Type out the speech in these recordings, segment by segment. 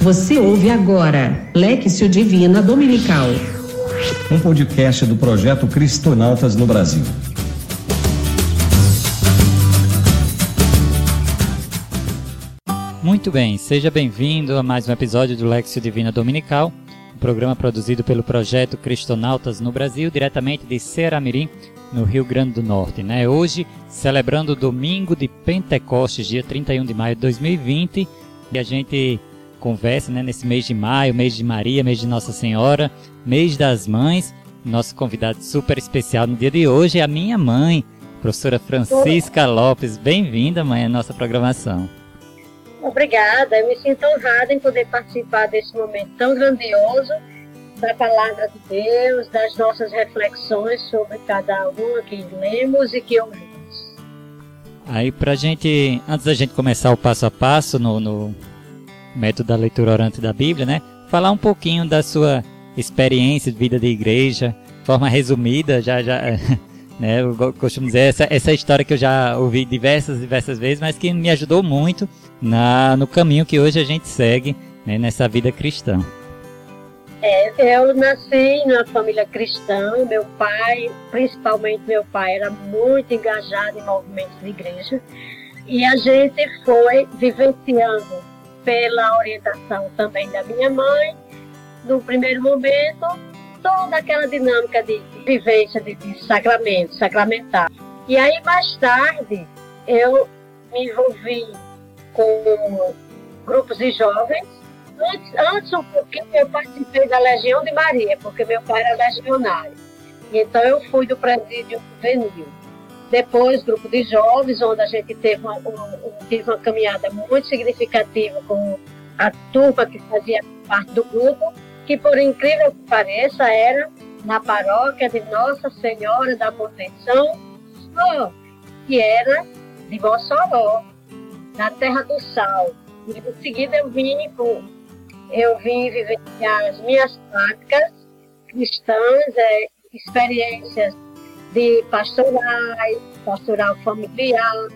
Você ouve agora Lexio Divina Dominical. Um podcast do projeto Cristonautas no Brasil. Muito bem, seja bem-vindo a mais um episódio do Lexio Divina Dominical, um programa produzido pelo projeto Cristonautas no Brasil, diretamente de Ceramirim, no Rio Grande do Norte. Né? Hoje, celebrando o domingo de Pentecostes, dia 31 de maio de 2020, e a gente conversa né, nesse mês de maio, mês de Maria, mês de Nossa Senhora, mês das mães. Nosso convidado super especial no dia de hoje é a minha mãe, professora Francisca Lopes. Bem-vinda, mãe, à nossa programação. Obrigada, eu me sinto honrada em poder participar desse momento tão grandioso da palavra de Deus, das nossas reflexões sobre cada uma que lemos e que ouvimos. Aí, pra gente, antes da gente começar o passo a passo no, no método da leitura orante da Bíblia, né? Falar um pouquinho da sua experiência de vida de igreja, forma resumida, já, já, né? Eu costumo dizer essa, essa história que eu já ouvi diversas, diversas vezes, mas que me ajudou muito na, no caminho que hoje a gente segue né, nessa vida cristã. É, eu nasci numa família cristã, meu pai, principalmente meu pai, era muito engajado em movimentos de igreja, e a gente foi vivenciando pela orientação também da minha mãe, no primeiro momento, toda aquela dinâmica de vivência de, de sacramento, sacramental. E aí, mais tarde, eu me envolvi com grupos de jovens. Antes, antes um pouquinho, eu participei da Legião de Maria, porque meu pai era legionário. Então, eu fui do presídio juvenil. Depois, grupo de jovens, onde a gente teve uma, teve uma caminhada muito significativa com a turma que fazia parte do grupo, que, por incrível que pareça, era na paróquia de Nossa Senhora da Proteção, que era de Mossoró, na Terra do Sal. E em seguida eu vim, eu vim vivenciar as minhas práticas cristãs, é, experiências de pastorais, pastoral familiar.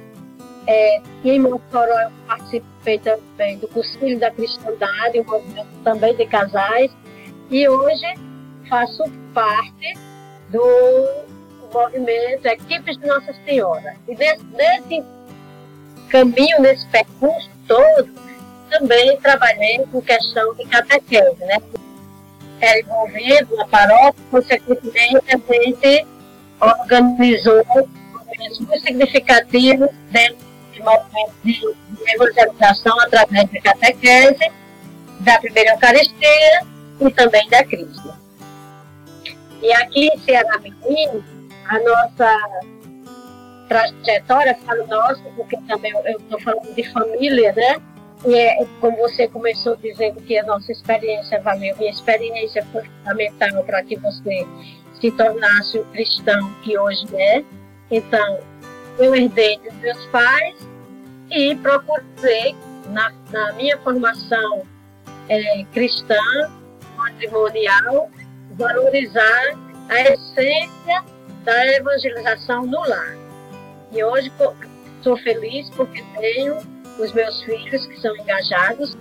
É, em Mossoró eu participei também do Conselho da Cristandade, um movimento também de casais, e hoje faço parte do movimento Equipes de Nossa Senhora. E nesse, nesse caminho, nesse percurso todo, também trabalhei com questão de catequese, né? Era envolvido na paróquia, consequentemente a gente organizou movimentos muito significativos dentro de movimentos de, de evangelização através da catequese, da primeira Eucaristia e também da Cristo. E aqui em Ceará Menino, a nossa trajetória, falo nossa, porque também eu estou falando de família, né? E é, como você começou dizendo que a nossa experiência valeu, minha experiência foi fundamental para que você se tornasse o cristão que hoje é. Então, eu herdei dos meus pais e procurei, na, na minha formação é, cristã, matrimonial, valorizar a essência da evangelização no lar. E hoje sou feliz porque tenho os meus filhos que são engajados.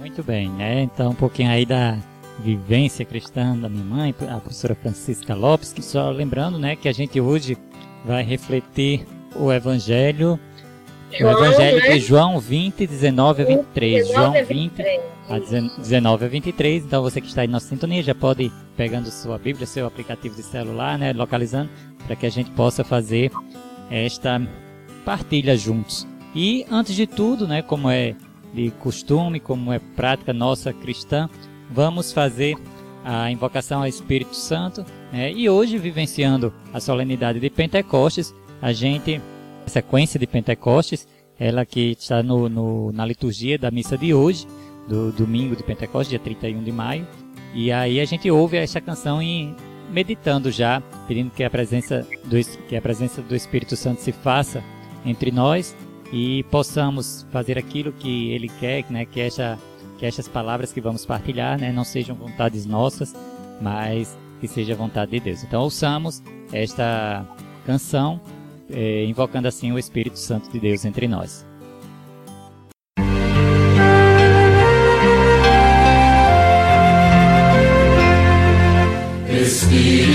Muito bem, né? Então um pouquinho aí da vivência cristã da minha mãe, a professora Francisca Lopes, que só lembrando, né, que a gente hoje vai refletir o Evangelho, João, o Evangelho né? de João 20, 19 a 23. 19 João 20, a 19 a 23. Então você que está aí na nossa sintonia já pode ir pegando sua Bíblia, seu aplicativo de celular, né, localizando, para que a gente possa fazer esta partilha juntos. E antes de tudo, né, como é de costume, como é prática nossa cristã, vamos fazer a invocação ao Espírito Santo. Né? E hoje, vivenciando a solenidade de Pentecostes, a gente, a sequência de Pentecostes, ela que está no, no, na liturgia da missa de hoje, do domingo de Pentecostes, dia 31 de maio. E aí a gente ouve essa canção e meditando já, pedindo que a presença do, que a presença do Espírito Santo se faça entre nós e possamos fazer aquilo que Ele quer, né? Que essa que estas palavras que vamos partilhar né, não sejam vontades nossas, mas que seja vontade de Deus. Então ouçamos esta canção, eh, invocando assim o Espírito Santo de Deus entre nós. Espírito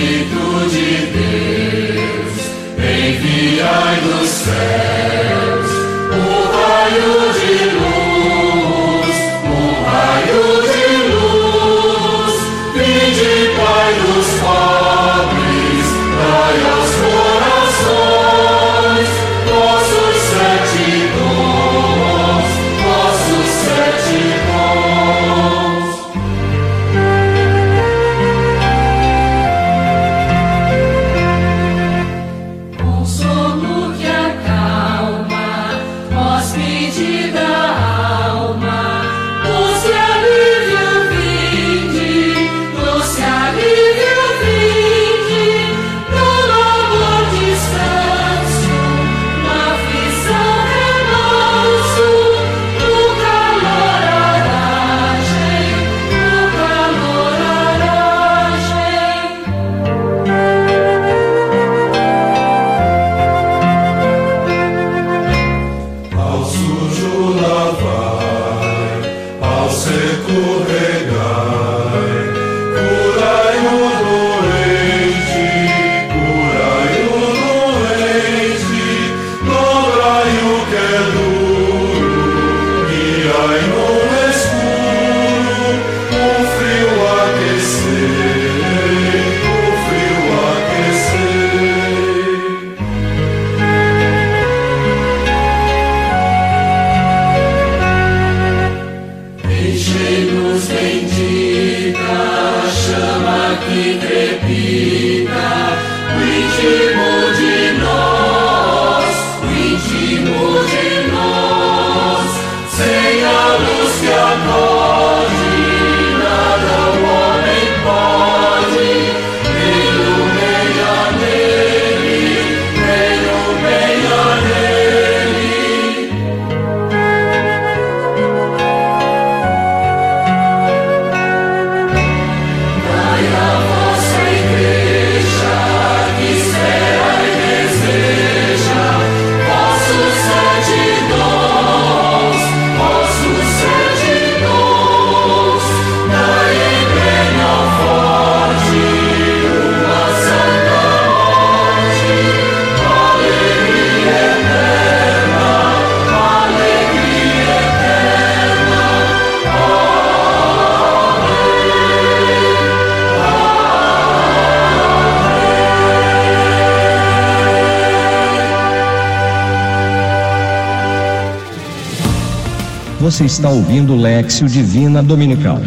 Você está ouvindo Lexio Divina Dominical.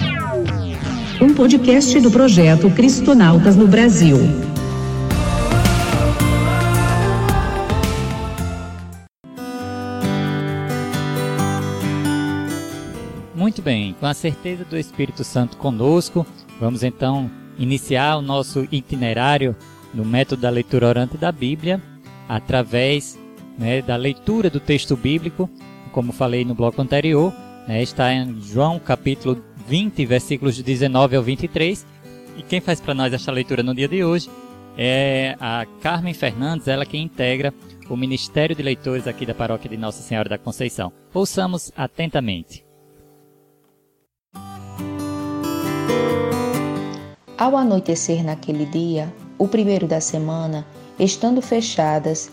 Um podcast do projeto Cristonautas no Brasil. Muito bem, com a certeza do Espírito Santo conosco, vamos então iniciar o nosso itinerário no método da leitura orante da Bíblia, através né, da leitura do texto bíblico como falei no bloco anterior, né, está em João capítulo 20, versículos de 19 ao 23. E quem faz para nós esta leitura no dia de hoje é a Carmen Fernandes, ela que integra o Ministério de Leitores aqui da Paróquia de Nossa Senhora da Conceição. Ouçamos atentamente. Ao anoitecer naquele dia, o primeiro da semana, estando fechadas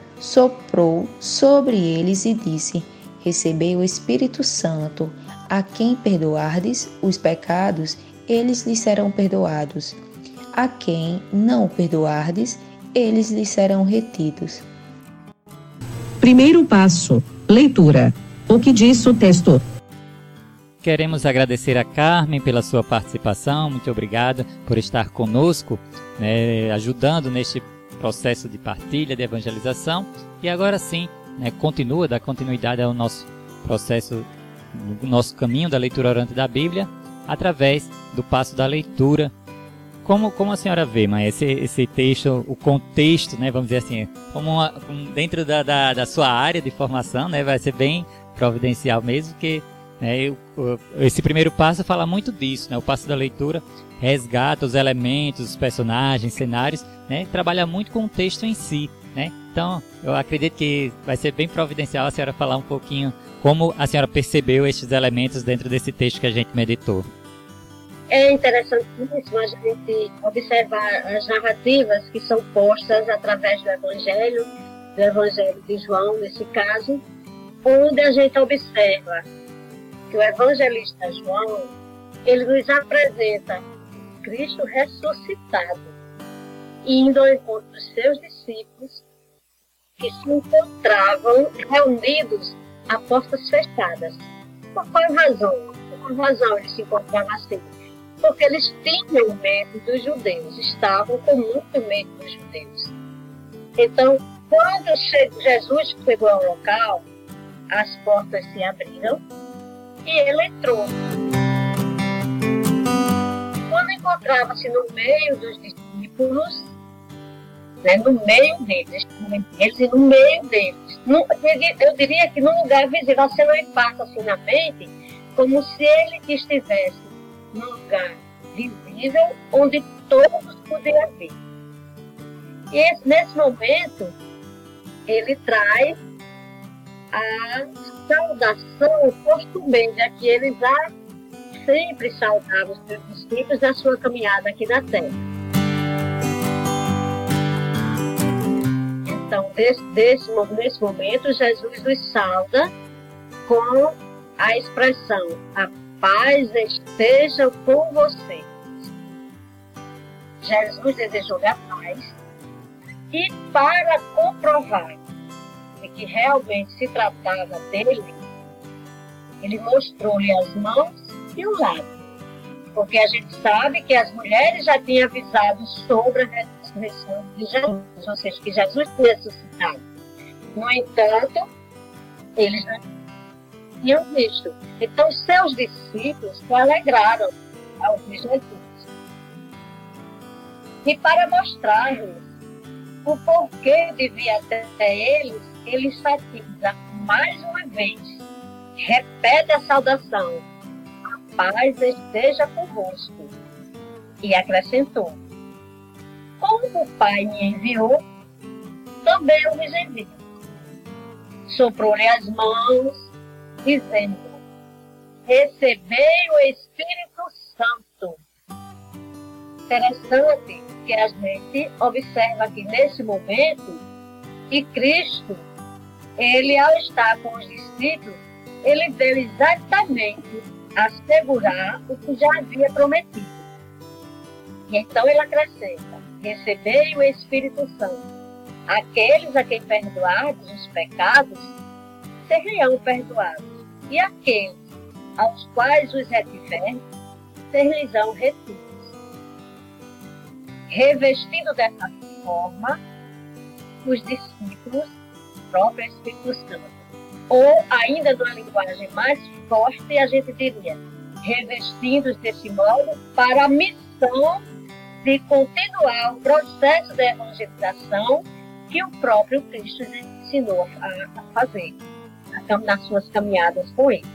soprou sobre eles e disse: Recebei o Espírito Santo. A quem perdoardes os pecados, eles lhes serão perdoados. A quem não perdoardes, eles lhes serão retidos. Primeiro passo: leitura. O que diz o texto? Queremos agradecer a Carmen pela sua participação, muito obrigada por estar conosco, né, ajudando neste processo de partilha, de evangelização. E agora sim, né, continua, dá continuidade ao nosso processo, no nosso caminho da leitura orante da Bíblia, através do passo da leitura. Como, como a senhora vê, mãe, esse, esse texto, o contexto, né, vamos dizer assim, como uma, dentro da, da, da sua área de formação, né, vai ser bem providencial mesmo, que né, esse primeiro passo fala muito disso, né, o passo da leitura resgata os elementos, os personagens, cenários, né? Trabalha muito com o texto em si, né? Então, eu acredito que vai ser bem providencial a senhora falar um pouquinho como a senhora percebeu estes elementos dentro desse texto que a gente meditou. É interessantíssimo a gente observar as narrativas que são postas através do Evangelho, do Evangelho de João, nesse caso, onde a gente observa que o evangelista João ele nos apresenta Cristo ressuscitado, indo ao encontro dos seus discípulos, que se encontravam reunidos a portas fechadas. Por qual razão? Por qual razão eles se encontravam assim? Porque eles tinham medo dos judeus, estavam com muito medo dos judeus. Então, quando Jesus chegou ao local, as portas se abriram e ele entrou. Quando encontrava-se no meio dos discípulos, né, no meio deles, eles no meio deles, eu diria que num lugar visível, você não impacta assim na mente, como se ele estivesse num lugar visível onde todos pudessem ver. E nesse momento, ele traz a saudação costumeira que ele já sempre saudava os seus discípulos na sua caminhada aqui na Terra. Então, desse, desse, nesse momento, Jesus nos sauda com a expressão: a paz esteja com você. Jesus desejou a paz e para comprovar de que realmente se tratava dele, ele mostrou-lhe as mãos e o lado. Porque a gente sabe que as mulheres já tinham avisado sobre a ressurreição de Jesus, ou seja, que Jesus tinha ressuscitado. No entanto, eles não tinham visto. Então, seus discípulos se alegraram ao ver Jesus. E para mostrar-lhes o porquê de vir até eles, ele enfatiza mais uma vez, repete a saudação, a paz esteja convosco. E acrescentou, como o Pai me enviou, também eu vos envio. Soprou-lhe as mãos, dizendo, recebei o Espírito Santo. Interessante que a gente observa que nesse momento que Cristo, ele ao estar com os discípulos, ele deu exatamente assegurar o que já havia prometido. E então ele acrescenta: recebei o Espírito Santo. Aqueles a quem perdoados os pecados serão perdoados, e aqueles aos quais os retiver serão retidos revestido dessa forma os discípulos Espírito Santo. Ou, ainda numa linguagem mais forte, a gente diria, revestidos desse modo para a missão de continuar o processo de evangelização que o próprio Cristo ensinou a fazer nas suas caminhadas com ele.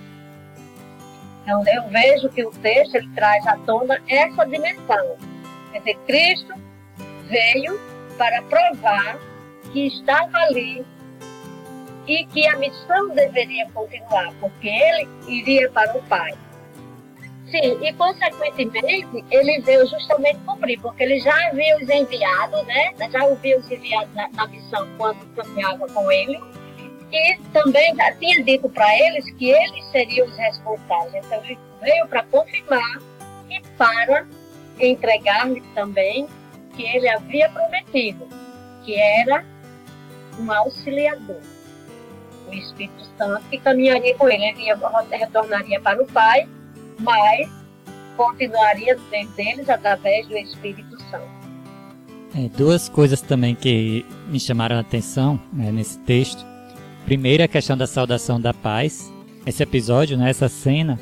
Então, eu vejo que o texto ele traz à tona essa dimensão Quer dizer, Cristo veio para provar que estava ali e que a missão deveria continuar, porque ele iria para o Pai. Sim, e consequentemente ele veio justamente cumprir, porque ele já havia os enviado, né? Já havia os enviados na, na missão quando caminhava com ele, e também já tinha dito para eles que eles seriam os responsáveis. Então ele veio para confirmar e para entregar-lhe também que ele havia prometido, que era um auxiliador, o Espírito Santo, que caminharia com ele. Ele retornaria para o Pai, mas continuaria dentro deles através do Espírito Santo. É, duas coisas também que me chamaram a atenção né, nesse texto. Primeiro, a questão da saudação da paz. Esse episódio, né, essa cena,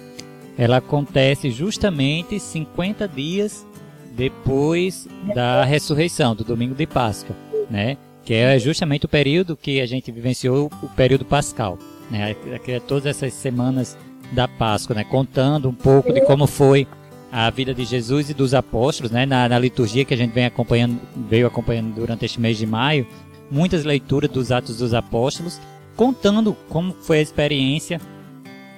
ela acontece justamente 50 dias depois da ressurreição, do domingo de Páscoa, né? Que é justamente o período que a gente vivenciou, o período pascal, né? É todas essas semanas da Páscoa, né? Contando um pouco de como foi a vida de Jesus e dos apóstolos, né? Na, na liturgia que a gente vem acompanhando, veio acompanhando durante este mês de maio, muitas leituras dos Atos dos Apóstolos, contando como foi a experiência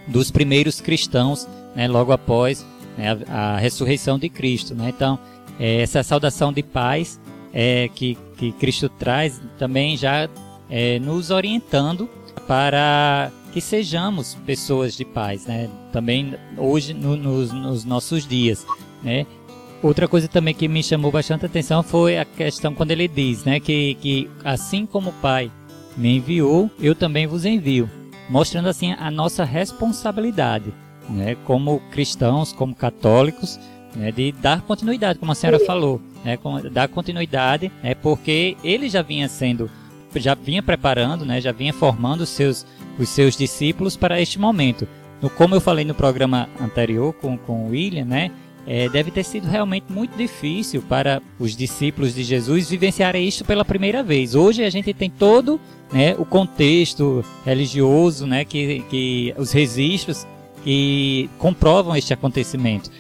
dos primeiros cristãos né, logo após né, a, a, ressurreição de Cristo. Né? Então, é, essa saudação de paz é, que, que Cristo traz também já é, nos orientando para que sejamos pessoas de paz, né? também hoje no, nos, nos nossos dias. Né? Outra coisa também que me chamou bastante atenção foi a questão quando ele diz né, que, que assim como o Pai me enviou, eu também vos envio, mostrando assim a nossa responsabilidade né, como cristãos, como católicos, né, de dar continuidade, como a senhora falou, né, dar continuidade, né, porque ele já vinha sendo, já vinha preparando, né, já vinha formando os seus, os seus discípulos para este momento. no, como eu falei no programa anterior com, com o William, né? É, deve ter sido realmente muito difícil para os discípulos de Jesus vivenciarem isto pela primeira vez. Hoje a gente tem todo né, o contexto religioso, né, que, que os registros que comprovam este acontecimento.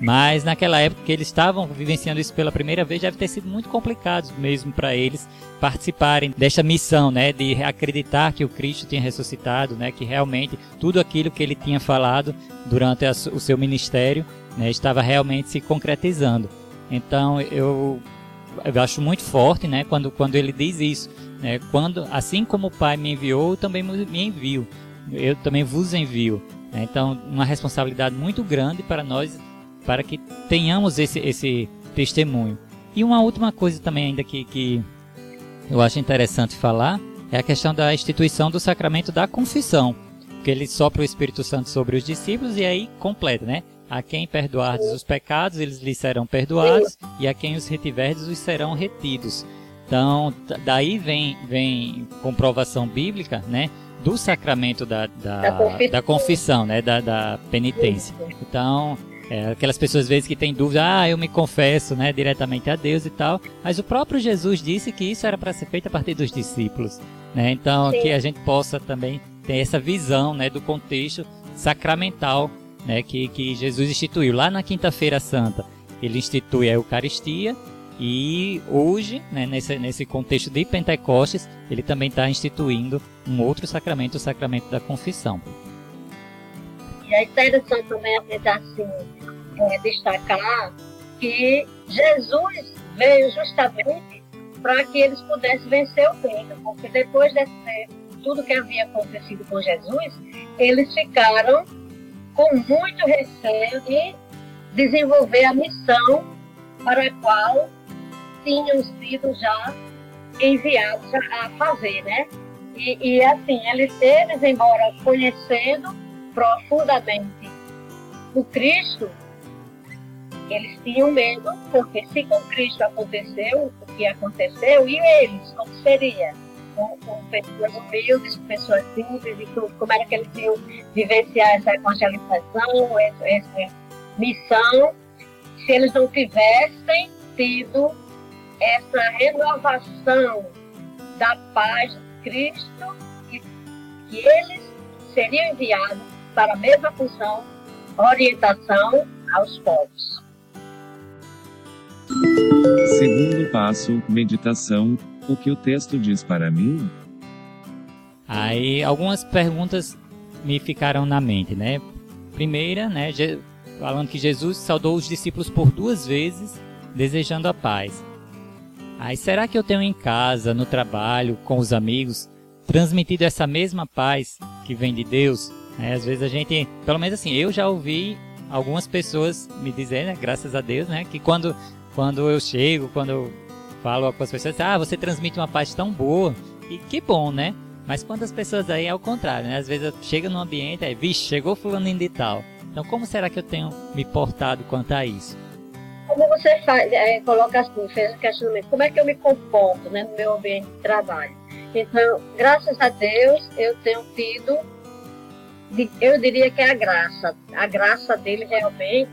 Mas naquela época que eles estavam vivenciando isso pela primeira vez, deve ter sido muito complicado mesmo para eles participarem desta missão, né, de acreditar que o Cristo tinha ressuscitado, né, que realmente tudo aquilo que ele tinha falado durante a, o seu ministério, né, estava realmente se concretizando. Então eu, eu acho muito forte, né, quando quando ele diz isso, né, quando assim como o Pai me enviou, eu também me envio, eu também vos envio. Então uma responsabilidade muito grande para nós para que tenhamos esse, esse testemunho. E uma última coisa também ainda que, que eu acho interessante falar é a questão da instituição do sacramento da confissão, porque ele sopra o Espírito Santo sobre os discípulos e aí completa, né? A quem perdoardes os pecados, eles lhes serão perdoados, e a quem os retiverdes, os serão retidos. Então, daí vem, vem comprovação bíblica, né? Do sacramento da, da, da confissão, da confissão né? Da, da penitência. Então, é, aquelas pessoas às vezes que têm dúvida, ah, eu me confesso, né, diretamente a Deus e tal. Mas o próprio Jesus disse que isso era para ser feito a partir dos discípulos, né? Então Sim. que a gente possa também ter essa visão, né, do contexto sacramental, né, que que Jesus instituiu lá na Quinta-feira Santa. Ele institui a Eucaristia e hoje, né, nesse, nesse contexto de Pentecostes, ele também está instituindo um outro sacramento, o sacramento da confissão. E é interessante também a gente assim, é, destacar que Jesus veio justamente para que eles pudessem vencer o medo, porque depois de tudo que havia acontecido com Jesus, eles ficaram com muito receio de desenvolver a missão para a qual tinham sido já enviados a fazer, né? E, e assim, eles, eles, embora conhecendo profundamente o Cristo, eles tinham medo, porque se com Cristo aconteceu o que aconteceu, e eles, como seria? Com, com pessoas humildes, com pessoas simples e tudo, como era que eles iam vivenciar essa evangelização, essa, essa missão, se eles não tivessem tido essa renovação da paz de Cristo, que, que eles seriam enviados para a mesma função, orientação aos povos. Segundo passo, meditação. O que o texto diz para mim? Aí algumas perguntas me ficaram na mente, né? Primeira, né, falando que Jesus saudou os discípulos por duas vezes, desejando a paz. Aí será que eu tenho em casa, no trabalho, com os amigos, transmitido essa mesma paz que vem de Deus? É, às vezes a gente, pelo menos assim, eu já ouvi algumas pessoas me dizerem, né, graças a Deus, né, que quando quando eu chego, quando eu falo com as pessoas, ah, você transmite uma paz tão boa, e que bom, né? Mas quantas pessoas aí é o contrário, né? Às vezes eu chego num ambiente, aí, vixe, chegou fulano de tal. Então como será que eu tenho me portado quanto a isso? Como você faz, é, coloca assim, fez o questionamento, como é que eu me comporto né, no meu ambiente de trabalho? Então, graças a Deus, eu tenho tido, eu diria que é a graça, a graça dele realmente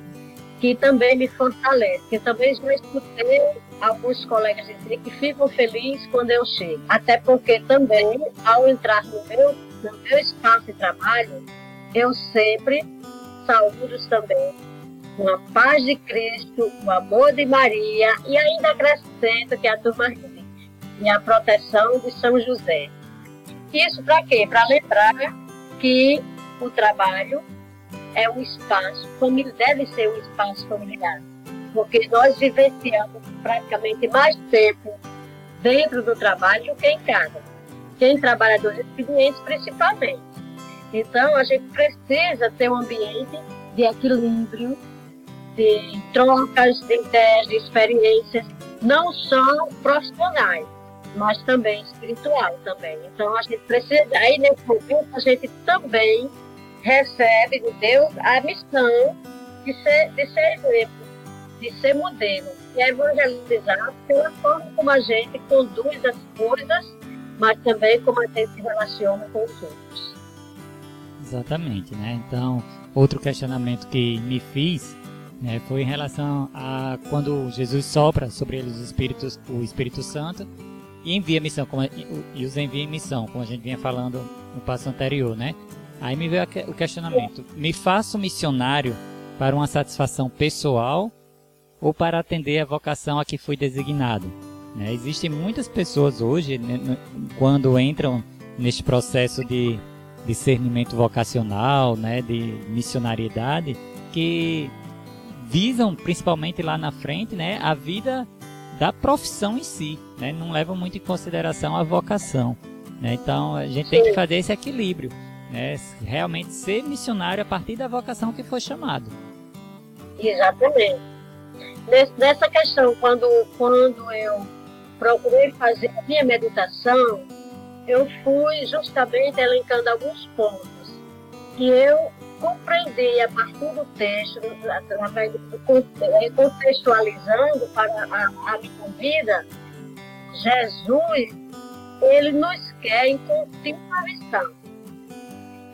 que também me fortalece, que também já escutei alguns colegas dizer que ficam felizes quando eu chego. Até porque também, ao entrar no meu, no meu espaço de trabalho, eu sempre saúdo também com a paz de Cristo, o amor de Maria e ainda acrescento que a turma diz, e a proteção de São José. Isso para quê? Para lembrar que o trabalho é um espaço, deve ser um espaço familiar, porque nós vivenciamos praticamente mais tempo dentro do trabalho do que em casa. Quem trabalha dos expedientes, principalmente. Então, a gente precisa ter um ambiente de equilíbrio, de trocas de ideias, de experiências, não só profissionais, mas também espiritual também. Então, a gente precisa, aí nesse momento, a gente também recebe de Deus a missão de ser, de ser exemplo, de ser modelo, e é evangelizar pela forma como a gente conduz as coisas, mas também como a gente se relaciona com os outros. Exatamente, né? Então, outro questionamento que me fiz né, foi em relação a quando Jesus sopra sobre eles o Espírito, o Espírito Santo e envia missão, como, e os envia em missão, como a gente vinha falando no passo anterior, né? Aí me veio o questionamento: me faço missionário para uma satisfação pessoal ou para atender a vocação a que fui designado? Né? Existem muitas pessoas hoje, né, quando entram neste processo de discernimento vocacional, né, de missionariedade, que visam principalmente lá na frente, né, a vida da profissão em si, né, não levam muito em consideração a vocação. Né? Então a gente tem que fazer esse equilíbrio, né, realmente ser missionário a partir da vocação que foi chamado. Exatamente. Nessa questão, quando, quando eu procurei fazer a minha meditação, eu fui justamente elencando alguns pontos que eu compreendi a partir do texto, através do, é, contextualizando para a, a minha vida, Jesus, ele nos quer em contínua missão.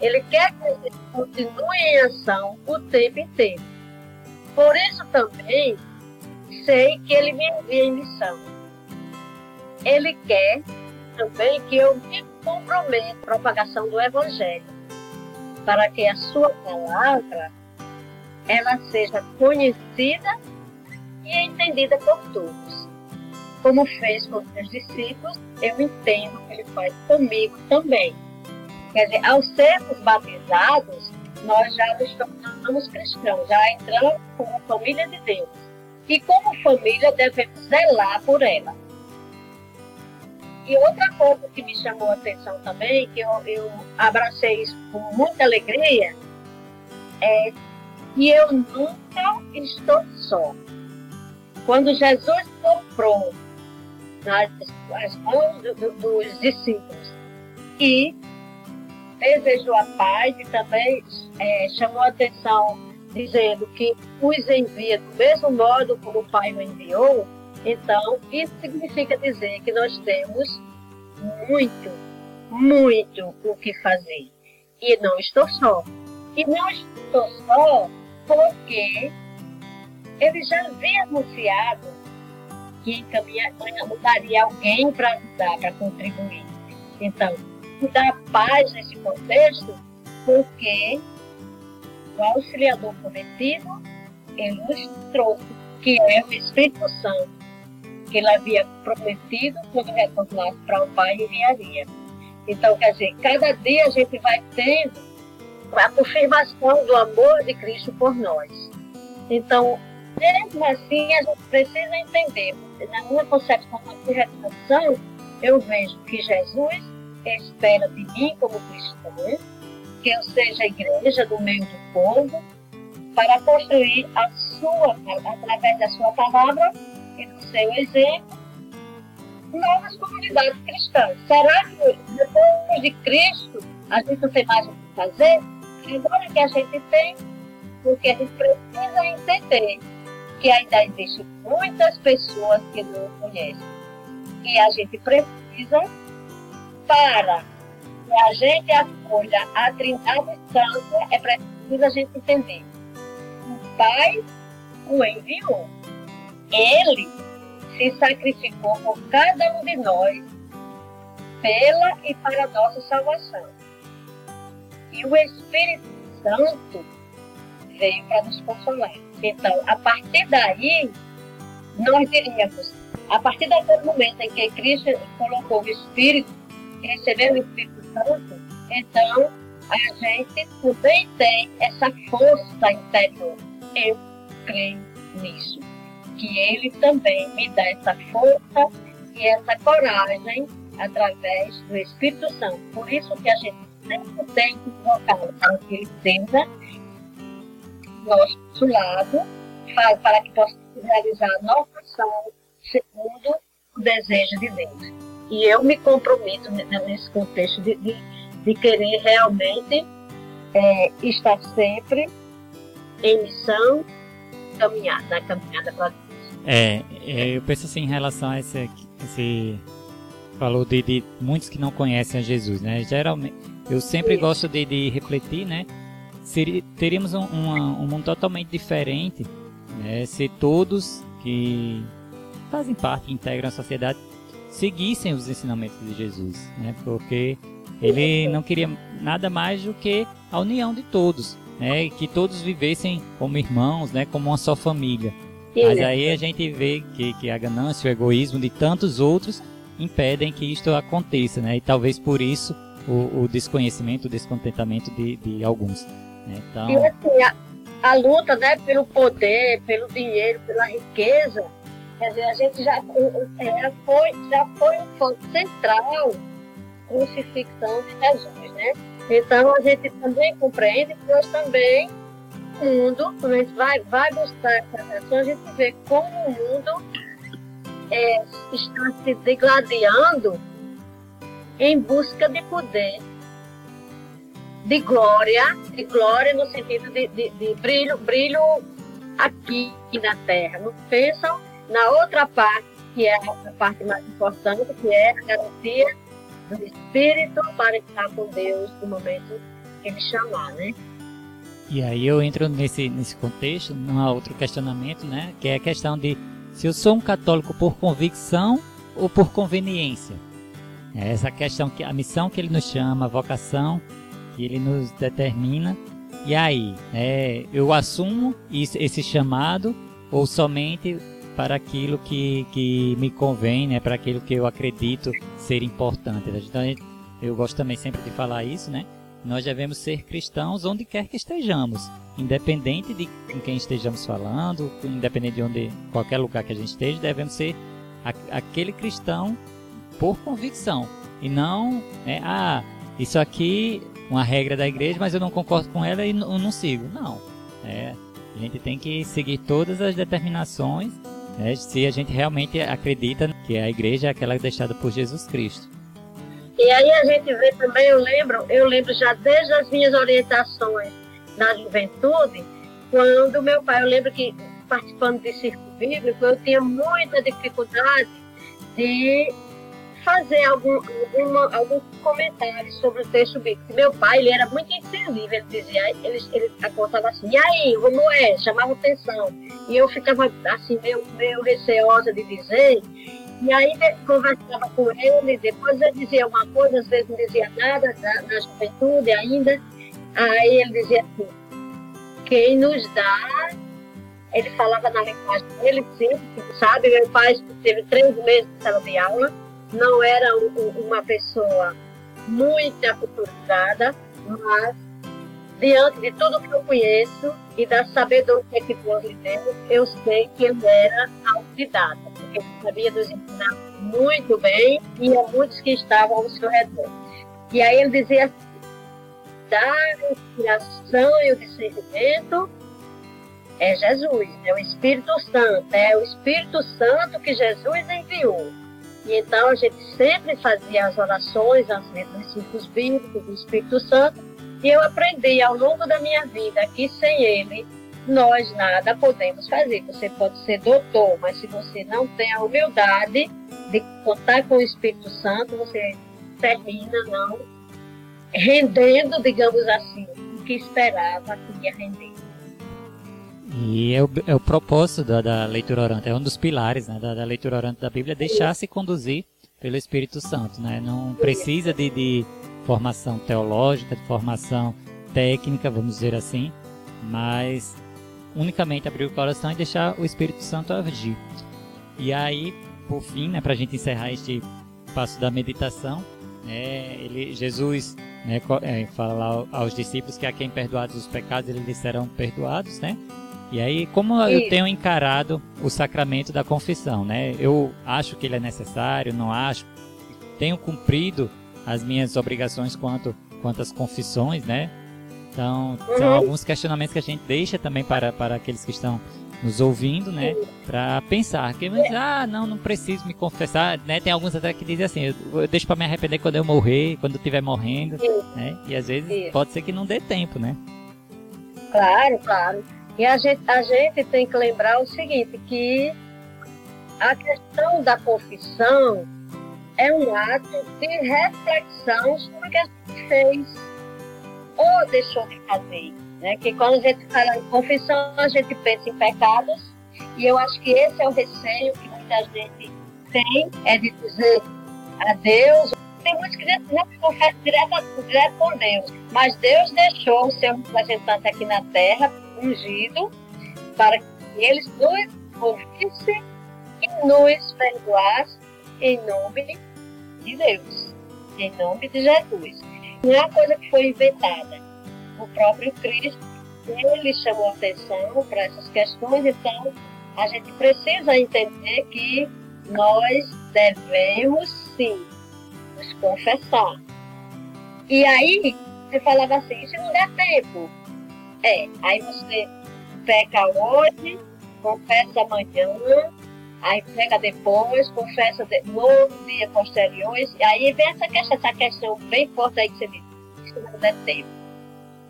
Ele quer que gente continue em ação o tempo inteiro. Por isso também sei que ele me envia em missão. Ele quer também que eu me comprometa com a propagação do Evangelho, para que a sua palavra ela seja conhecida e entendida por todos. Como fez com os meus discípulos, eu entendo que ele faz comigo também. Quer dizer, ao sermos batizados, nós já nos tornamos cristãos, já entramos como família de Deus. E como família devemos zelar por ela. E outra coisa que me chamou a atenção também, que eu, eu abracei isso com muita alegria, é que eu nunca estou só. Quando Jesus comprou nas, as mãos do, do, dos discípulos e desejou a paz e também é, chamou a atenção dizendo que os envia do mesmo modo como o Pai o enviou, então, isso significa dizer que nós temos muito, muito o que fazer. E não estou só. E não estou só porque ele já havia anunciado que mudaria alguém para ajudar, para contribuir. Então, dar paz nesse contexto, porque o auxiliador prometido, trouxe, que é o Espírito Santo, que ele havia prometido quando retornasse para o Pai enviaria. Então, quer dizer, cada dia a gente vai tendo a confirmação do amor de Cristo por nós. Então, mesmo assim, a gente precisa entender, na minha concepção da redenção, eu vejo que Jesus espera de mim como cristão, que eu seja a igreja do meio do povo, para construir a sua, através da sua palavra, e do seu exemplo, novas comunidades cristãs. Será que depois de Cristo a gente não tem mais o que fazer? Agora que a gente tem, porque a gente precisa entender que ainda existem muitas pessoas que não conhecem. E a gente precisa, para que a gente acolha a Trindade Santa, é preciso a gente entender. O Pai o enviou ele se sacrificou por cada um de nós, pela e para a nossa salvação. E o Espírito Santo veio para nos consolar. Então, a partir daí, nós diríamos, a partir daquele momento em que Cristo colocou o Espírito, recebeu o Espírito Santo, então a gente também tem essa força interior. Eu creio nisso que Ele também me dá essa força e essa coragem através do Espírito Santo. Por isso que a gente sempre tem que colocar para que Ele esteja nosso lado, para que possa realizar a nossa ação segundo o desejo de Deus. E eu me comprometo nesse contexto de, de, de querer realmente é, estar sempre em missão, caminhar, na caminhada para Deus. É, é, eu penso assim em relação a esse, esse falou de, de, muitos que não conhecem a Jesus, né? Geralmente, eu sempre Isso. gosto de, de refletir, né? Seria, teríamos um, uma- um mundo totalmente diferente né, se todos que fazem parte, integram a sociedade, seguissem os ensinamentos de Jesus, né? Porque ele não queria nada mais do que a união de todos, né? Que todos vivessem como irmãos, né? Como uma só família. Mas Isso. aí a gente vê que, que a ganância, o egoísmo de tantos outros impedem que isto aconteça, né? E talvez por isso o, o desconhecimento, o descontentamento de, de alguns. Né? Então, E assim, a, a luta né, pelo poder, pelo dinheiro, pela riqueza, quer dizer, a gente já, é, foi, já foi um ponto central crucifixão de Jesus, né? Então a gente também compreende que nós também, o mundo, quando a gente vai, vai buscar essa questão, a gente vê como o mundo é, está se degladiando em busca de poder, de glória, de glória no sentido de, de, de brilho, brilho aqui na Terra. Não pensam na outra parte, que é a parte mais importante, que é a garantia do Espírito para estar com Deus no momento que Ele chamar, né? E aí eu entro nesse, nesse contexto, num outro questionamento, né? Que é a questão de se eu sou um católico por convicção ou por conveniência. É essa questão, que a missão que ele nos chama, a vocação que ele nos determina. E aí, é, eu assumo isso- esse chamado ou somente para aquilo que, que me convém, né? Para aquilo que eu acredito ser importante. Então, eu gosto também sempre de falar isso, né? Nós devemos ser cristãos onde quer que estejamos, independente de com quem estejamos falando, independente de onde qualquer lugar que a gente esteja, devemos ser aquele cristão por convicção e não, né, ah, isso aqui uma regra da igreja, mas eu não concordo com ela e n- eu não sigo. Não, é, a gente tem que seguir todas as determinações, né, se a gente realmente acredita que a igreja é aquela deixada por Jesus Cristo. E aí a gente vê também, eu lembro, eu lembro já desde as minhas orientações na juventude, quando meu pai, eu lembro que participando de círculo bíblico, eu tinha muita dificuldade de fazer algum, algum comentário sobre o texto bíblico. Meu pai, ele era muito incisivo, ele dizia, ele, ele apontava assim, e aí, como é? Chamava atenção. E eu ficava assim, meio, meio receosa de dizer, e aí conversava com ele, depois ele dizia uma coisa, às vezes não dizia nada, na, na juventude ainda. Aí ele dizia assim, quem nos dá, ele falava na linguagem dele, sempre, sabe? Meu pai teve três meses de sala de aula, não era um- um- uma pessoa muito aculturizada, mas diante de tudo que eu conheço e da sabedoria que Deus lhe deu, eu sei que ele era autodidata, porque ele sabia nos ensinar muito bem e a muitos que estavam ao seu redor. E aí ele dizia assim, da inspiração e o discernimento é Jesus, é o Espírito Santo, é o Espírito Santo que Jesus enviou. E então a gente sempre fazia as orações, as letras círculos bíblicos do Espírito Santo, e eu aprendi ao longo da minha vida que sem ele nós nada podemos fazer. Você pode ser doutor, mas se você não tem a humildade de contar com o Espírito Santo, você termina não rendendo, digamos assim, o que esperava que ia render. E é o, é o propósito da, da leitura orante, é um dos pilares né, da, da leitura orante da Bíblia, deixar-se conduzir pelo Espírito Santo. Né? Não precisa de, de formação teológica, de formação técnica, vamos dizer assim, mas unicamente abrir o coração e deixar o Espírito Santo agir. E aí, por fim, né, para a gente encerrar este passo da meditação, né, ele, Jesus né, é, fala ao- aos discípulos que a quem perdoados os pecados, eles serão perdoados, né? E aí, como eu Isso. tenho encarado o sacramento da confissão, né? Eu acho que ele é necessário, não acho. Tenho cumprido as minhas obrigações quanto, quanto às confissões, né? Então, são Uhum. alguns questionamentos que a gente deixa também para, para aqueles que estão nos ouvindo, né? Para pensar. Que, mas, ah, não, não preciso me confessar, né? Tem alguns até que dizem assim, eu, eu deixo para me arrepender quando eu morrer, quando eu estiver morrendo, Isso. né? E às vezes Isso. pode ser que não dê tempo, né? Claro, claro. E a gente, a gente tem que lembrar o seguinte, que a questão da confissão é um ato de reflexão sobre o que a gente fez ou deixou de fazer. Né? Que quando a gente fala em confissão, a gente pensa em pecados, e eu acho que esse é o receio que muita gente tem, é de dizer a Deus. Tem muitos que não confessam direto, direto com Deus, mas Deus deixou o seu representante aqui na terra, ungido, para que eles nos ouvissem e nos perdoasse em nome de Deus, em nome de Jesus. Não é uma coisa que foi inventada. O próprio Cristo, ele chamou atenção para essas questões, então a gente precisa entender que nós devemos sim nos confessar. E aí, você falava assim, se não der tempo, é, aí você peca hoje, confessa amanhã, aí pega depois, confessa de, no dia posterior, e aí vem essa questão, essa questão bem forte aí que você disse, se não der tempo.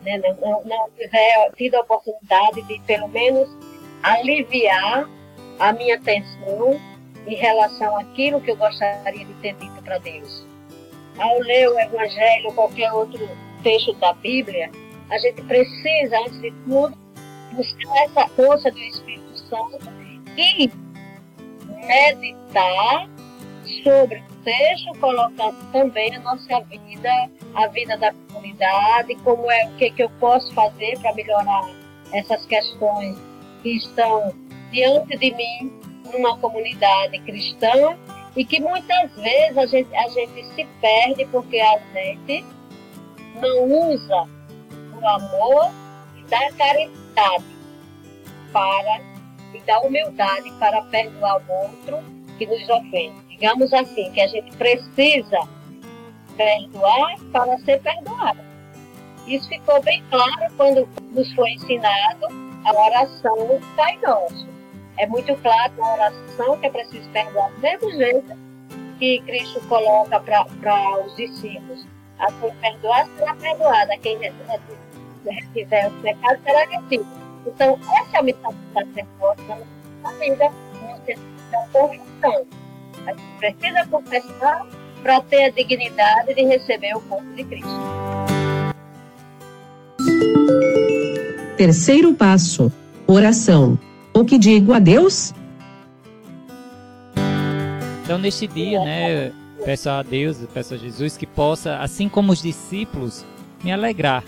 Né? Não, não, não tiver tido a oportunidade de pelo menos aliviar a minha atenção em relação àquilo que eu gostaria de ter dito para Deus. Ao ler o Evangelho ou qualquer outro texto da Bíblia, a gente precisa, antes de tudo, buscar essa força do Espírito Santo e meditar sobre o texto, colocando também a nossa vida, a vida da comunidade, como é o que, que eu posso fazer para melhorar essas questões que estão diante de mim numa comunidade cristã e que muitas vezes a gente, a gente se perde porque a gente não usa o amor e da caridade para e da humildade para perdoar o outro que nos ofende. Digamos assim, que a gente precisa perdoar para ser perdoado. Isso ficou bem claro quando nos foi ensinado a oração do Pai Nosso. É muito claro na oração que é preciso perdoar do mesmo jeito que Cristo coloca para os discípulos. A quem perdoar será perdoada, a quem retiver o pecado será retido. Então, essa é a missão do sacerdote na vida, não ser confissão. A gente precisa confessar para ter a dignidade de receber o corpo de Cristo. Terceiro passo: oração. O que digo a Deus? Então, neste dia, né, peço a Deus, peço a Jesus que possa, assim como os discípulos, me alegrar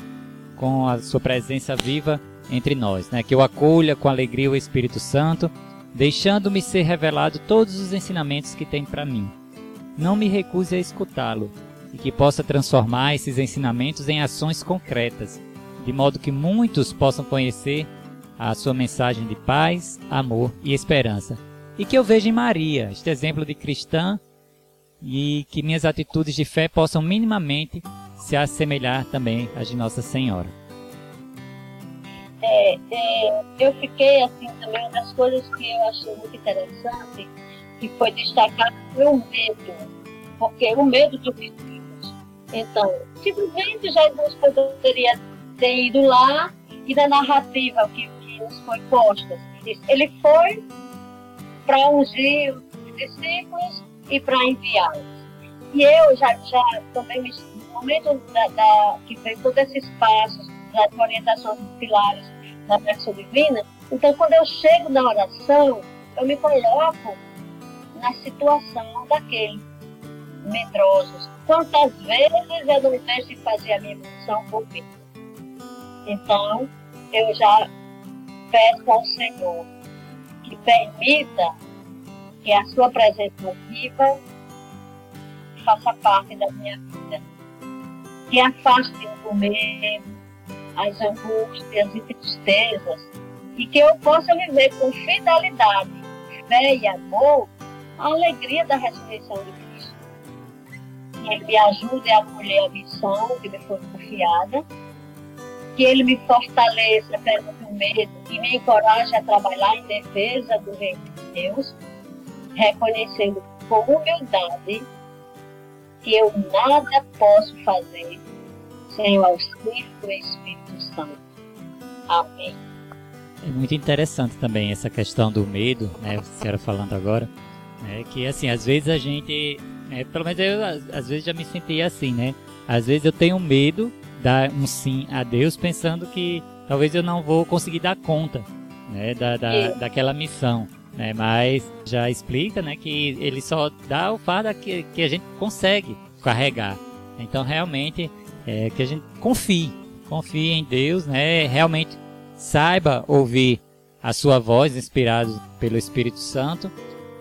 com a sua presença viva entre nós, né? Que eu acolha com alegria o Espírito Santo, deixando-me ser revelado todos os ensinamentos que tem para mim. Não me recuse a escutá-lo e que possa transformar esses ensinamentos em ações concretas, de modo que muitos possam conhecer a sua mensagem de paz, amor e esperança. E que eu veja em Maria este exemplo de cristã e que minhas atitudes de fé possam minimamente se assemelhar também às de Nossa Senhora. É, é, eu fiquei assim também, uma das coisas que eu achei muito interessante, que foi destacar o medo, porque o medo dos discípulos. Então, simplesmente Jesus poderia ter ido lá e da narrativa que, que nos foi posta, ele foi para ungir os discípulos e para enviá-los. E eu já, já também, no momento da, da, que vem todos esses passos, das orientações dos pilares da bênção divina, então quando eu chego na oração, eu me coloco na situação daqueles medrosos. Quantas vezes eu não deixo de fazer a minha missão por mim? Então, eu já peço ao Senhor que permita que a sua presença viva faça parte da minha vida. Que afaste o medo, as angústias e tristezas, e que eu possa viver com fidelidade, fé e amor a alegria da ressurreição de Cristo. Que Ele me ajude a acolher a missão que me foi confiada que ele me fortaleça perante o medo e me encoraje a trabalhar em defesa do reino de Deus, reconhecendo com humildade que eu nada posso fazer sem o auxílio do Espírito Santo. Amém. É muito interessante também essa questão do medo, né? A senhora falando agora, né? Que assim, às vezes a gente, né, pelo menos eu às vezes já me senti assim, né? às vezes eu tenho medo de dar um sim a Deus pensando que talvez eu não vou conseguir dar conta né, da, da, daquela missão. Né, mas já explica né, que ele só dá o fardo que, que a gente consegue carregar. Então realmente é, que a gente confie, confie em Deus, né, realmente saiba ouvir a sua voz inspirado pelo Espírito Santo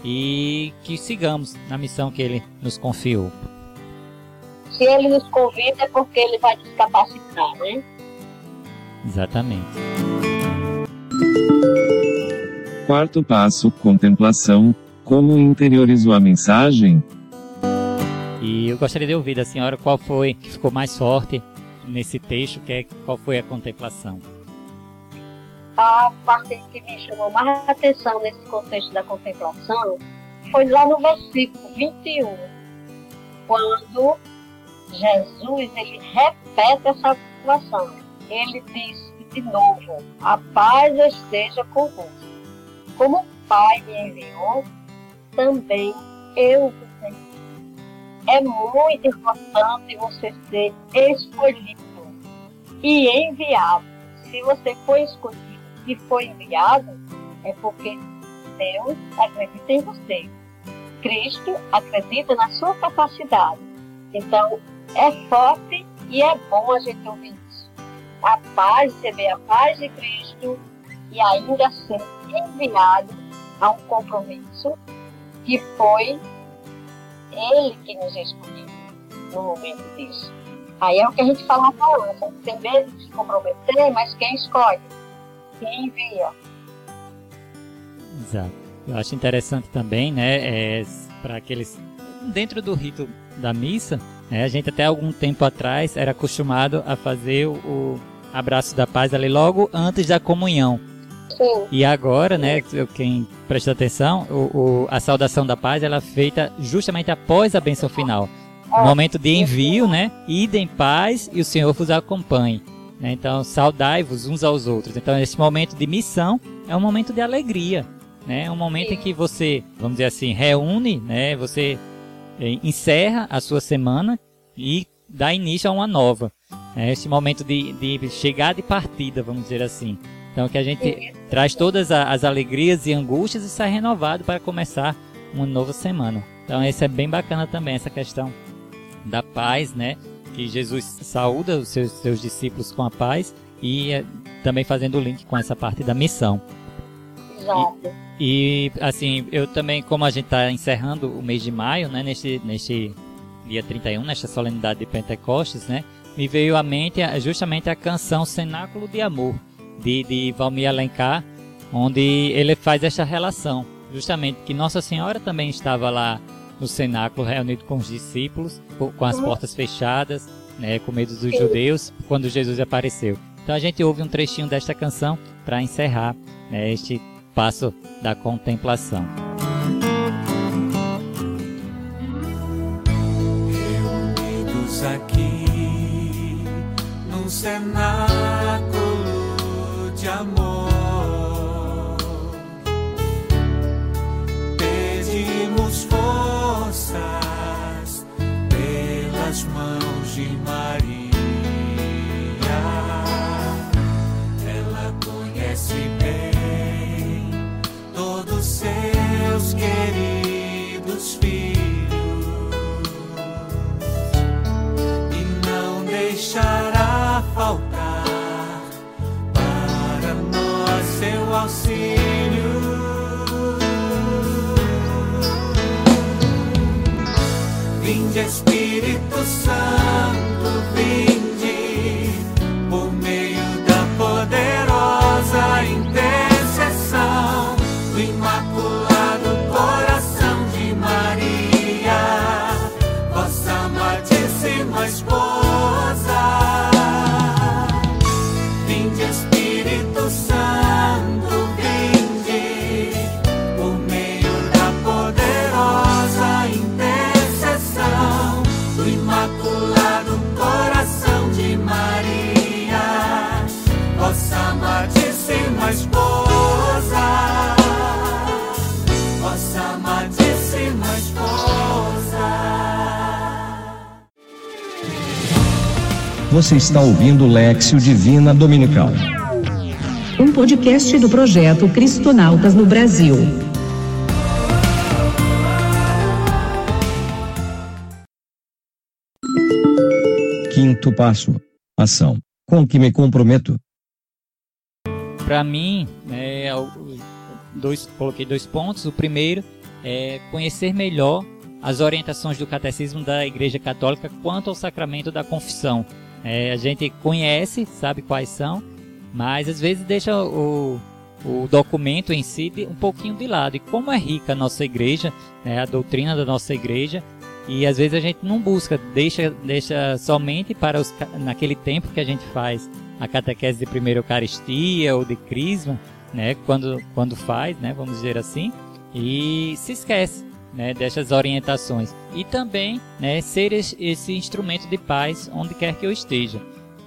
e que sigamos na missão que ele nos confiou. Se ele nos convida é porque ele vai nos capacitar, né? Exatamente. Quarto passo, contemplação. Como interiorizou a mensagem? E eu gostaria de ouvir da senhora qual foi que ficou mais forte nesse texto, que é qual foi a contemplação. A parte que me chamou mais atenção nesse contexto da contemplação foi lá no versículo 21, quando Jesus ele repete essa afirmação. Ele diz de novo: A paz esteja convosco. Como o Pai me enviou, também eu vos. É muito importante você ser escolhido e enviado. Se você foi escolhido e foi enviado, é porque Deus acredita em você. Cristo acredita na sua capacidade. Então, é forte e é bom a gente ouvir isso. A paz, receber a paz de Cristo e ainda ser enviado a um compromisso que foi Ele que nos escolheu no momento disso. Aí é o que a gente fala na balança. Tem medo de se comprometer, mas quem escolhe? Quem envia. Exato. Eu acho interessante também, né, é, para aqueles dentro do rito da missa, né, a gente até algum tempo atrás era acostumado a fazer o, o abraço da paz ali logo antes da comunhão. Sim. E agora, né, quem presta atenção, o, o, a saudação da paz ela é feita justamente após a bênção final. É. Momento de envio, né? Ide em paz e o Senhor vos acompanhe. Né? Então, saudai-vos uns aos outros. Então, esse momento de missão é um momento de alegria. Né? É um momento em que você, vamos dizer assim, reúne, né? Você eh, encerra a sua semana e dá início a uma nova. É esse momento de, de chegada e partida, vamos dizer assim. Então que a gente traz todas as alegrias e angústias e sai renovado para começar uma nova semana. Então isso é bem bacana também, essa questão da paz, né? Que Jesus saúda os seus, seus discípulos com a paz e eh, também fazendo o link com essa parte da missão. Exato. E assim, eu também, como a gente está encerrando o mês de maio, né, neste, neste dia 31, nesta solenidade de Pentecostes, né, me veio à mente justamente a canção Cenáculo de Amor, de, de Valmir Alencar, onde ele faz esta relação, justamente que Nossa Senhora também estava lá no cenáculo reunido com os discípulos, co- com as portas fechadas, né, com medo dos judeus, quando Jesus apareceu. Então a gente ouve um trechinho desta canção para encerrar né, este passo da contemplação. reunidos aqui num cenáculo de amor. Pedimos forças pelas mãos de Maria. Vinde Espírito Santo, vinde Você está ouvindo Lexio Divina Dominical. Um podcast do projeto Cristonautas no Brasil. Quinto passo: ação. Com que me comprometo? Para mim, é, dois, coloquei dois pontos. O primeiro é conhecer melhor as orientações do catecismo da Igreja Católica quanto ao sacramento da confissão. É, a gente conhece, sabe quais são, mas às vezes deixa o, o documento em si um pouquinho de lado. E como é rica a nossa igreja, né, a doutrina da nossa igreja, e às vezes a gente não busca, deixa, deixa somente para os, naquele tempo que a gente faz a catequese de primeira Eucaristia ou de Crisma, né, quando, quando faz, né, vamos dizer assim, e se esquece né, dessas orientações. E também né, ser esse instrumento de paz onde quer que eu esteja.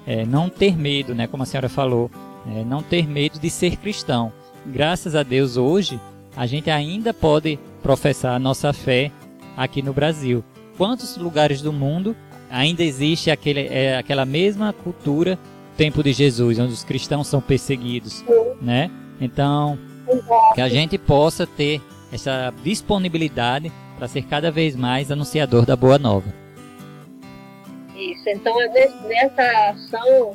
É, não ter medo, né, como a senhora falou, é, não ter medo de ser cristão. Graças a Deus, hoje, a gente ainda pode professar a nossa fé aqui no Brasil. Quantos lugares do mundo ainda existe aquele, é, aquela mesma cultura tempo de Jesus, onde os cristãos são perseguidos, né? Então, que a gente possa ter essa disponibilidade para ser cada vez mais anunciador da boa nova. Isso, então nessa ação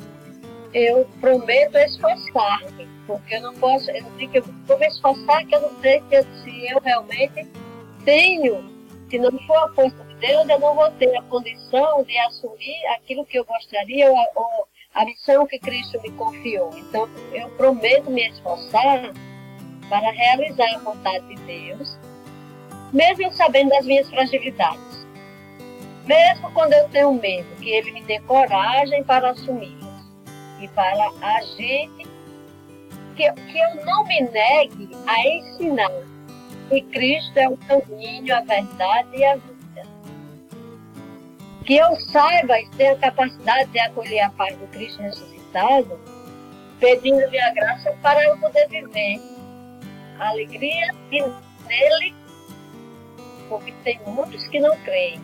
eu prometo esforçar-me, porque eu não posso, eu digo que eu vou me esforçar, que eu não sei se, se eu realmente tenho, se não for a força de Deus, eu não vou ter a condição de assumir aquilo que eu gostaria ou, ou a missão que Cristo me confiou. Então eu prometo me esforçar para realizar a vontade de Deus, mesmo sabendo das minhas fragilidades. Mesmo quando eu tenho medo, que Ele me dê coragem para assumi-las e para agir, que, que eu não me negue a ensinar que Cristo é o caminho, a verdade e a vida. Que eu saiba e tenha a capacidade de acolher a paz do Cristo ressuscitado, pedindo-lhe a graça para eu poder viver alegria e nele, porque tem muitos que não creem.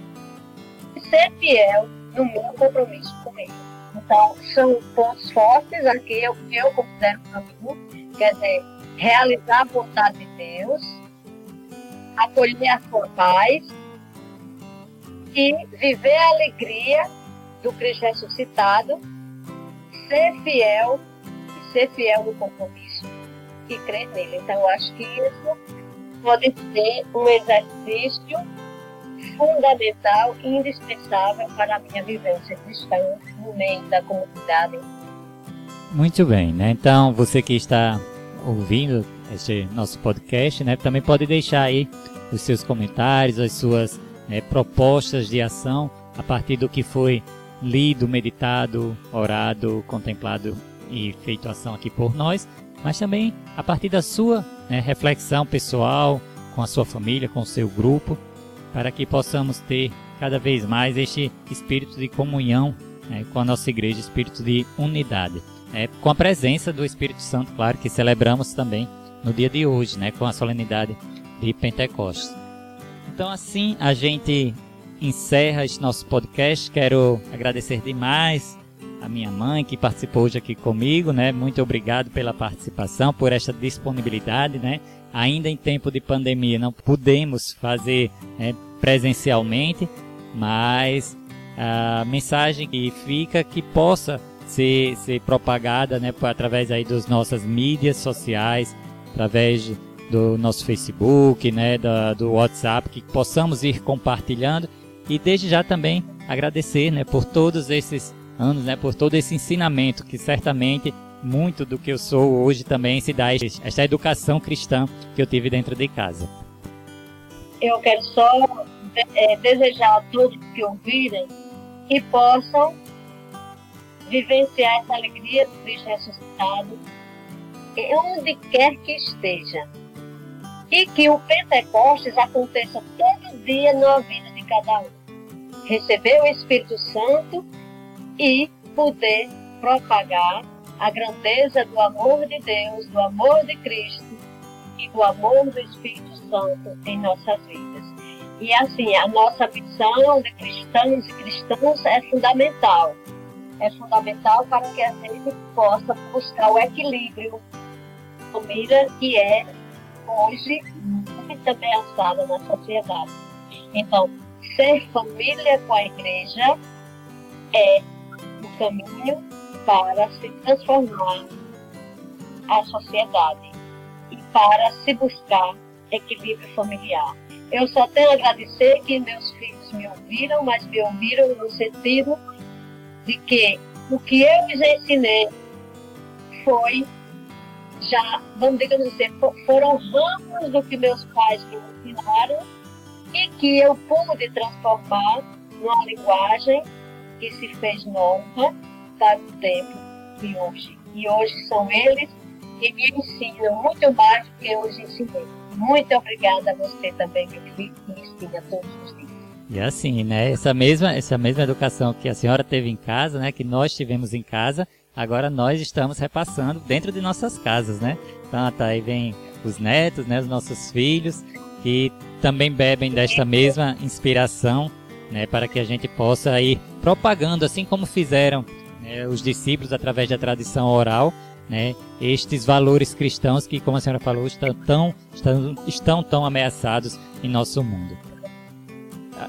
E ser fiel no meu compromisso com ele. Então, são pontos fortes aqui, que eu considero para mim, quer dizer, realizar a vontade de Deus, acolher a sua paz e viver a alegria do Cristo ressuscitado, ser fiel e ser fiel no compromisso e crer nele. Então, eu acho que isso pode ser um exercício fundamental e indispensável para a minha vivência cristã no meio da comunidade. Muito bem, né? Então, você que está ouvindo este nosso podcast, né, também pode deixar aí os seus comentários, as suas né, propostas de ação a partir do que foi lido, meditado, orado, contemplado e feito ação aqui por nós mas também a partir da sua né, reflexão pessoal, com a sua família, com o seu grupo, para que possamos ter cada vez mais este espírito de comunhão né, com a nossa igreja, espírito de unidade. É, com a presença do Espírito Santo, claro, que celebramos também no dia de hoje, né, com a solenidade de Pentecostes. Então, assim, a gente encerra este nosso podcast. Quero agradecer demais a minha mãe que participou hoje aqui comigo, né? Muito obrigado pela participação, por esta disponibilidade, né? Ainda em tempo de pandemia não pudemos fazer né, presencialmente, mas a mensagem que fica que possa ser, ser propagada, né? Através aí das nossas mídias sociais, através do nosso Facebook, né? Do, do WhatsApp, que possamos ir compartilhando e desde já também agradecer, né? Por todos esses anos, né, por todo esse ensinamento que certamente muito do que eu sou hoje também se dá esta educação cristã que eu tive dentro de casa. Eu quero só é, desejar a todos que ouvirem que possam vivenciar essa alegria do Cristo ressuscitado onde quer que esteja. E que o Pentecostes aconteça todo dia na vida de cada um. Receber o Espírito Santo e poder propagar a grandeza do amor de Deus, do amor de Cristo e do amor do Espírito Santo em nossas vidas. E assim, a nossa missão de cristãos e cristãs é fundamental. é fundamental para que a gente possa buscar o equilíbrio. Família que é hoje muito ameaçada na sociedade. Então, ser família com a igreja é o caminho para se transformar a sociedade e para se buscar equilíbrio familiar. Eu só tenho a agradecer que meus filhos me ouviram, mas me ouviram no sentido de que o que eu lhes ensinei foi já, vamos dizer, foram ramos do que meus pais me ensinaram e que eu pude transformar numa linguagem que se fez nova para o tempo de hoje. E hoje são eles que me ensinam muito mais do que eu os ensinei. Muito obrigada a você também, meu filho, que me ensina todos os dias. E assim, né? Essa mesma, essa mesma educação que a senhora teve em casa, né? Que nós tivemos em casa, agora nós estamos repassando dentro de nossas casas, né? Então, tá, aí vem os netos, né? Os nossos filhos, que também bebem desta mesma inspiração, né? Para que a gente possa ir propagando, assim como fizeram né, os discípulos através da tradição oral, né, estes valores cristãos que, como a senhora falou, estão tão, estão, estão tão ameaçados em nosso mundo.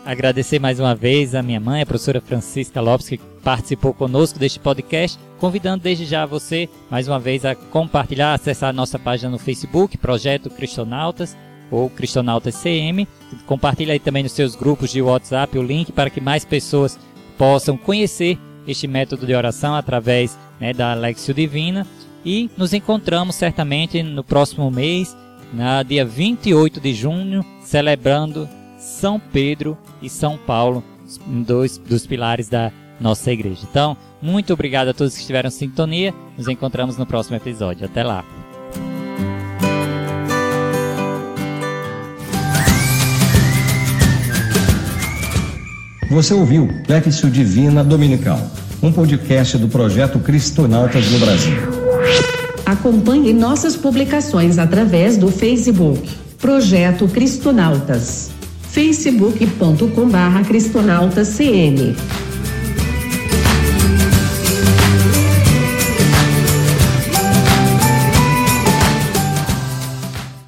Agradecer mais uma vez a minha mãe, a professora Francisca Lopes, que participou conosco deste podcast, convidando desde já você, mais uma vez, a compartilhar, acessar a nossa página no Facebook, Projeto Cristonautas, ou Cristonautas CM. Compartilhe aí também nos seus grupos de WhatsApp o link para que mais pessoas possam conhecer este método de oração através né, da Alexio Divina e nos encontramos certamente no próximo mês, na dia 28 de junho, celebrando São Pedro e São Paulo, dois dos pilares da nossa igreja. Então, muito obrigado a todos que estiveram em sintonia. Nos encontramos no próximo episódio. Até lá. Você ouviu Lexio Divina Dominical, um podcast do projeto Cristonautas no Brasil. Acompanhe nossas publicações através do Facebook. Projeto Cristonautas. facebook.com/cristonautascm.